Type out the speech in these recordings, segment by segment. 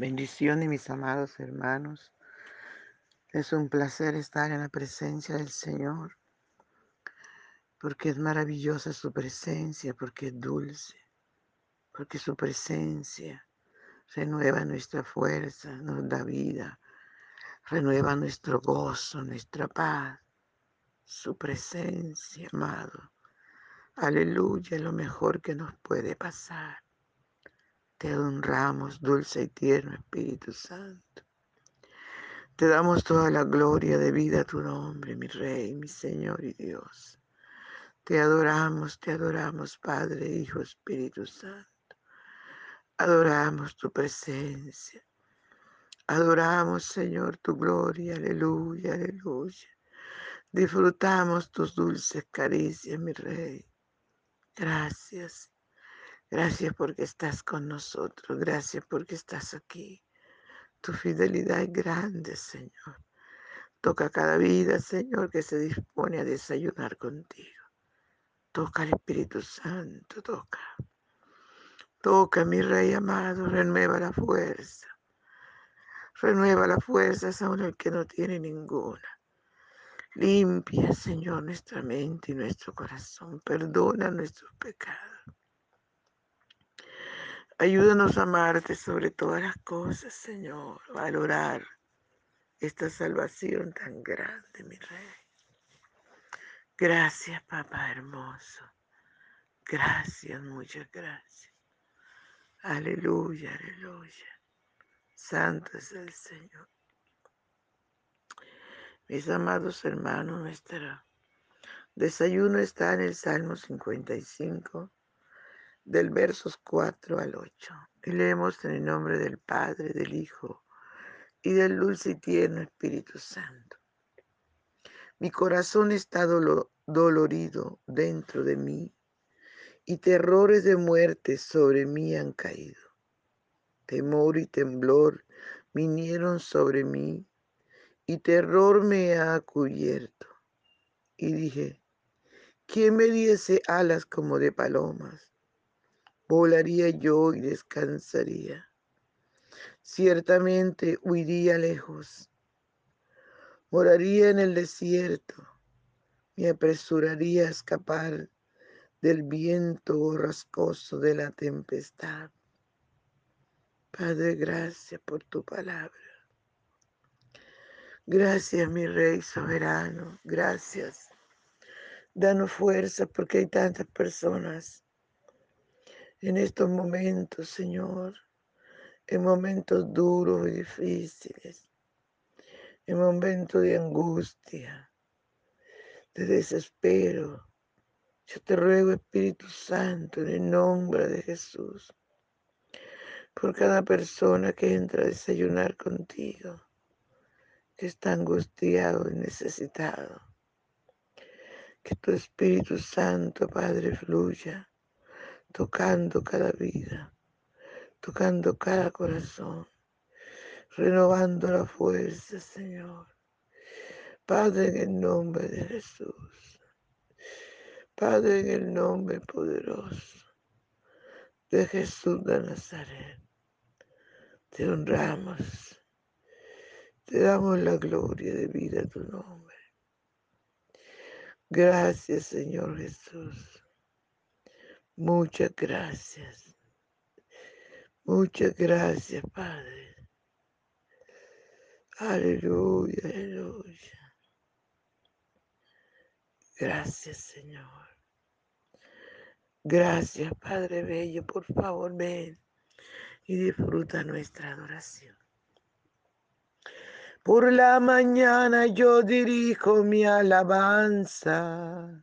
Bendiciones, mis amados hermanos. Es un placer estar en la presencia del Señor, porque es maravillosa su presencia, porque es dulce, porque su presencia renueva nuestra fuerza, nos da vida, renueva nuestro gozo, nuestra paz. Su presencia, amado. Aleluya, lo mejor que nos puede pasar. Te honramos, dulce y tierno Espíritu Santo. Te damos toda la gloria de vida a tu nombre, mi Rey, mi Señor y Dios. Te adoramos, te adoramos, Padre, Hijo, Espíritu Santo. Adoramos tu presencia. Adoramos, Señor, tu gloria. Aleluya, aleluya. Disfrutamos tus dulces caricias, mi Rey. Gracias. Gracias porque estás con nosotros. Gracias porque estás aquí. Tu fidelidad es grande, Señor. Toca cada vida, Señor, que se dispone a desayunar contigo. Toca al Espíritu Santo, toca. Toca, mi Rey amado, renueva la fuerza. Renueva la fuerza aún el que no tiene ninguna. Limpia, Señor, nuestra mente y nuestro corazón. Perdona nuestros pecados. Ayúdanos a amarte sobre todas las cosas, Señor. Valorar esta salvación tan grande, mi Rey. Gracias, papá hermoso. Gracias, muchas gracias. Aleluya, aleluya. Santo es el Señor. Mis amados hermanos, nuestro desayuno está en el Salmo 55, del versos 4 al 8. Y leemos en el nombre del Padre, del Hijo y del dulce y tierno Espíritu Santo. Mi corazón está dolorido dentro de mí y terrores de muerte sobre mí han caído. Temor y temblor vinieron sobre mí y terror me ha cubierto. Y dije, ¿quién me diese alas como de palomas? Volaría yo y descansaría. Ciertamente huiría lejos. Moraría en el desierto. Me apresuraría a escapar del viento borrascoso de la tempestad. Padre, gracias por tu palabra. Gracias, mi Rey soberano. Gracias. Danos fuerza porque hay tantas personas en estos momentos, Señor, en momentos duros y difíciles, en momentos de angustia, de desespero. Yo te ruego, Espíritu Santo, en el nombre de Jesús, por cada persona que entra a desayunar contigo que está angustiado y necesitado. Que tu Espíritu Santo, Padre, fluya, tocando cada vida, tocando cada corazón, renovando la fuerza, Señor. Padre, en el nombre de Jesús. Padre, en el nombre poderoso de Jesús de Nazaret. Te honramos te damos la gloria de vida a tu nombre. Gracias, Señor Jesús. Muchas gracias. Muchas gracias, Padre. Aleluya, aleluya. Gracias, Señor. Gracias, Padre Bello. Por favor, ven y disfruta nuestra adoración. Por la mañana yo dirijo mi alabanza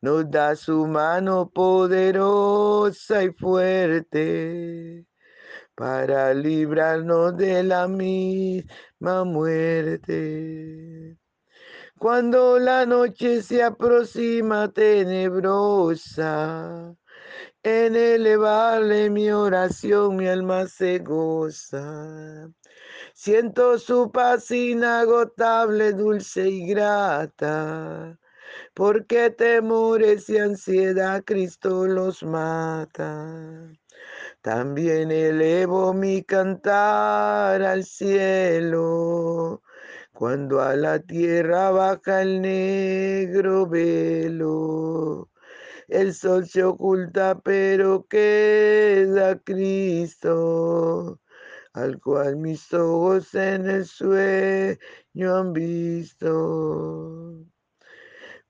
Nos da su mano poderosa y fuerte para librarnos de la misma muerte. Cuando la noche se aproxima tenebrosa, en elevarle mi oración mi alma se goza. Siento su paz inagotable, dulce y grata, porque temores y ansiedad Cristo los mata. También elevo mi cantar al cielo cuando a la tierra baja el negro velo, el sol se oculta, pero queda Cristo, al cual mis ojos en el sueño han visto.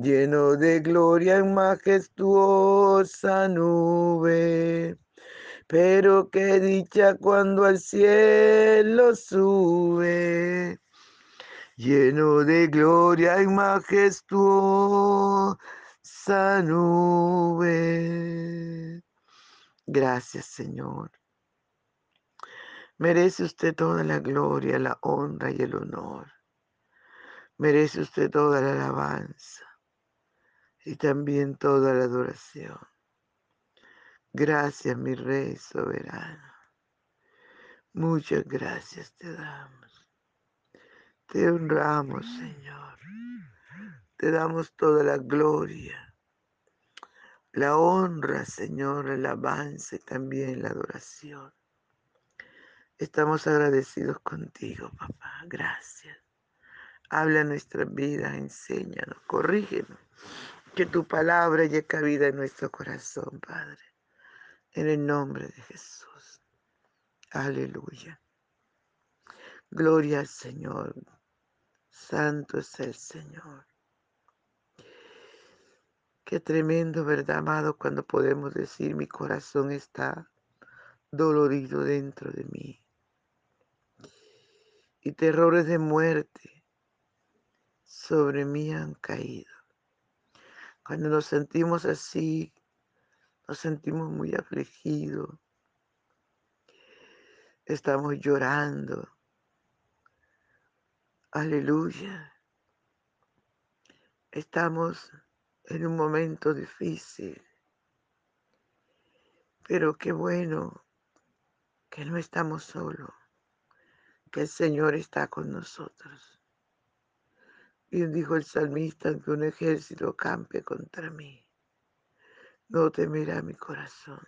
lleno de gloria en majestuosa nube. Pero qué dicha cuando al cielo sube lleno de gloria y majestuosa nube. Gracias, Señor. Merece usted toda la gloria, la honra y el honor. Merece usted toda la alabanza y también toda la adoración. Gracias, mi Rey soberano. Muchas gracias te damos. Te honramos, Señor. Te damos toda la gloria, la honra, Señor, alabanza y también la adoración. Estamos agradecidos contigo, papá. Gracias. Habla nuestra vida, enséñanos, corrígenos. Que tu palabra llegue cabida en nuestro corazón, Padre. En el nombre de Jesús. Aleluya. Gloria al Señor. Santo es el Señor. Qué tremendo, ¿verdad, amado? Cuando podemos decir mi corazón está dolorido dentro de mí. Y terrores de muerte sobre mí han caído. Cuando nos sentimos así, nos sentimos muy afligidos. Estamos llorando Aleluya. Estamos en un momento difícil, pero qué bueno que no estamos solos, que el Señor está con nosotros. Bien dijo el salmista que un ejército campe contra mí. No temerá mi corazón.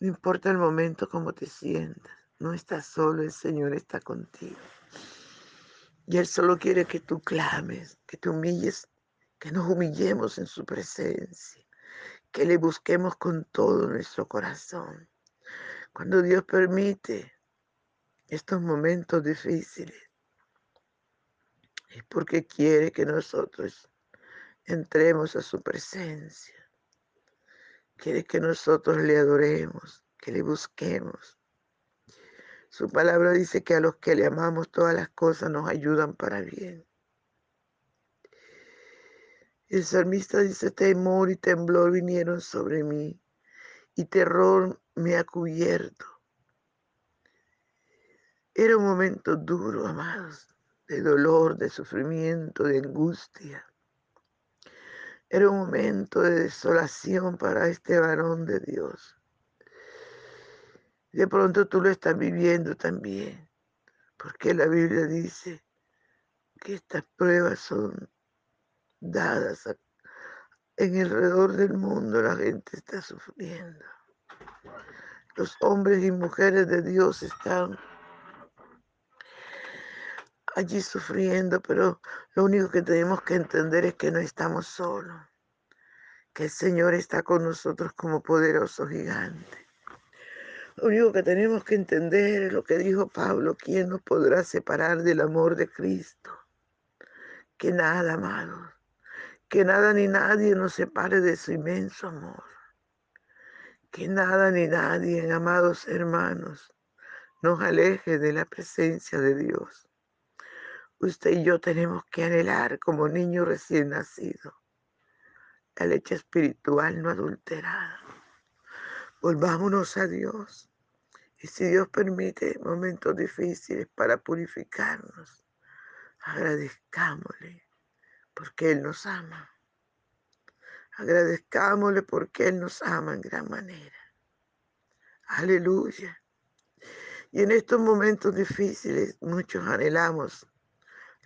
No importa el momento como te sientas. No estás solo, el Señor está contigo. Y Él solo quiere que tú clames, que te humilles, que nos humillemos en su presencia, que le busquemos con todo nuestro corazón. Cuando Dios permite estos momentos difíciles, es porque quiere que nosotros entremos a su presencia. Quiere que nosotros le adoremos, que le busquemos Su palabra dice que a los que le amamos todas las cosas nos ayudan para bien. El salmista dice, temor y temblor vinieron sobre mí y terror me ha cubierto. Era un momento duro, amados, de dolor, de sufrimiento, de angustia. Era un momento de desolación para este varón de Dios. De pronto tú lo estás viviendo también, porque la Biblia dice que estas pruebas son dadas en alrededor del mundo, la gente está sufriendo. Los hombres y mujeres de Dios están allí sufriendo, pero lo único que tenemos que entender es que no estamos solos, que el Señor está con nosotros como poderoso gigante. Lo único que tenemos que entender es lo que dijo Pablo, ¿quién nos podrá separar del amor de Cristo? Que nada, amado, que nada ni nadie nos separe de su inmenso amor. Que nada ni nadie, amados hermanos, nos aleje de la presencia de Dios. Usted y yo tenemos que anhelar como niño recién nacido la leche espiritual no adulterada Volvámonos a Dios. Y si Dios permite momentos difíciles para purificarnos, agradezcámosle porque Él nos ama. Agradezcámosle porque Él nos ama en gran manera. Aleluya. Y en estos momentos difíciles muchos anhelamos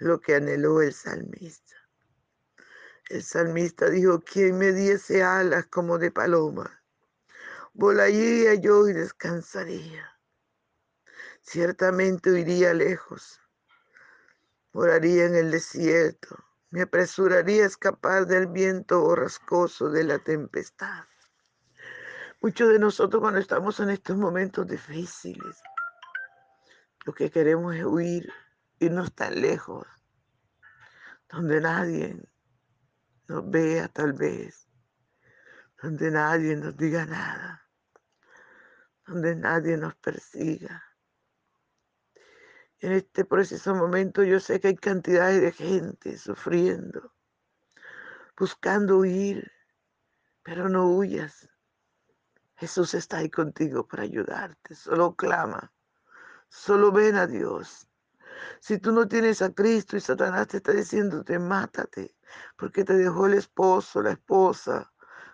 lo que anheló el salmista. El salmista dijo, ¿quién me diese alas como de paloma? volaría yo y descansaría. Ciertamente iría lejos, moraría en el desierto, me apresuraría a escapar del viento borrascoso de la tempestad. Muchos de nosotros cuando estamos en estos momentos difíciles, lo que queremos es huir, irnos tan lejos, donde nadie nos vea tal vez, donde nadie nos diga nada, donde nadie nos persiga. En este preciso momento yo sé que hay cantidades de gente sufriendo, buscando huir, pero no huyas. Jesús está ahí contigo para ayudarte. Solo clama, solo ven a Dios. Si tú no tienes a Cristo y Satanás te está diciéndote, mátate, porque te dejó el esposo, la esposa,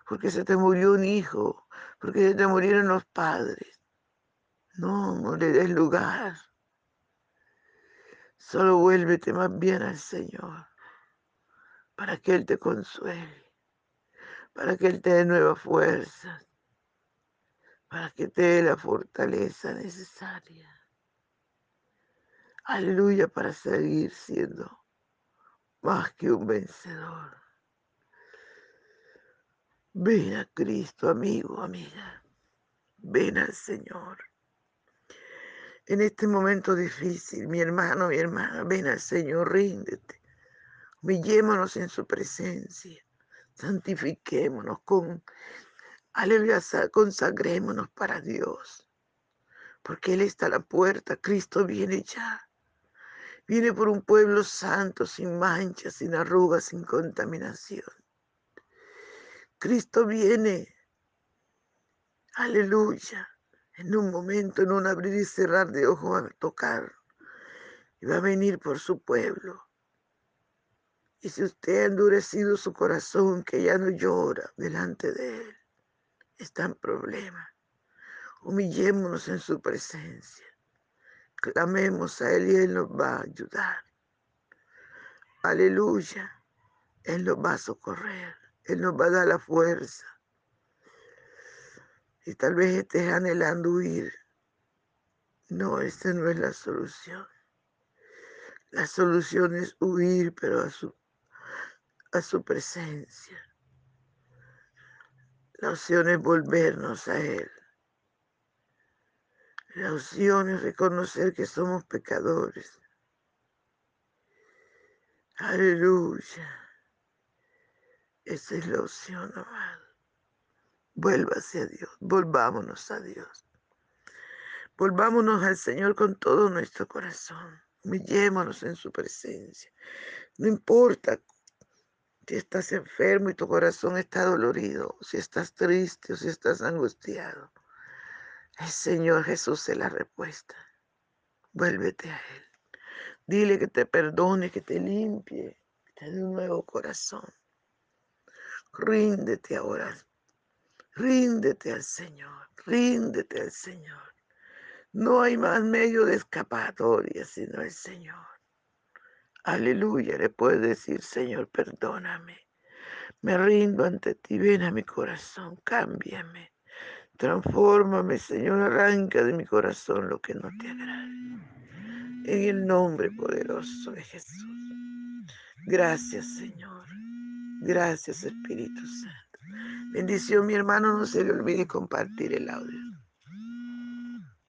porque se te murió un hijo, porque se te murieron los padres. No, no le des lugar. Solo vuélvete más bien al Señor para que Él te consuele, para que Él te dé nuevas fuerzas, para que te dé la fortaleza necesaria. Aleluya para seguir siendo más que un vencedor. Ven a Cristo, amigo, amiga. Ven al Señor. En este momento difícil, mi hermano, mi hermana, ven al Señor, ríndete. Humillémonos en su presencia. Santifiquémonos con, aleluya, consagrémonos para Dios. Porque Él está a la puerta, Cristo viene ya. Viene por un pueblo santo, sin mancha, sin arrugas, sin contaminación. Cristo viene. Aleluya. En un momento, en un abrir y cerrar de ojos, a tocar. Y va a venir por su pueblo. Y si usted ha endurecido su corazón, que ya no llora delante de Él, está en problema. Humillémonos en su presencia. Clamemos a Él y Él nos va a ayudar. Aleluya. Él nos va a socorrer. Él nos va a dar la fuerza. Y tal vez estés anhelando huir. No, esta no es la solución. La solución es huir, pero a su, a su presencia. La opción es volvernos a Él. La opción es reconocer que somos pecadores. Aleluya. Esa es la opción, amado. Vuélvase a Dios, volvámonos a Dios. Volvámonos al Señor con todo nuestro corazón. Humillémonos en su presencia. No importa si estás enfermo y tu corazón está dolorido, si estás triste o si estás angustiado. El Señor Jesús es la respuesta. Vuélvete a Él. Dile que te perdone, que te limpie, que te dé un nuevo corazón. Ríndete ahora. Ríndete al Señor. Ríndete al Señor. No hay más medio de escapatoria sino el Señor. Aleluya, le puedes decir, Señor, perdóname. Me rindo ante ti, ven a mi corazón, cámbiame. Transfórmame, Señor, arranca de mi corazón lo que no te agrada. En el nombre poderoso de Jesús. Gracias, Señor. Gracias, Espíritu Santo. Bendición, mi hermano. No se le olvide compartir el audio.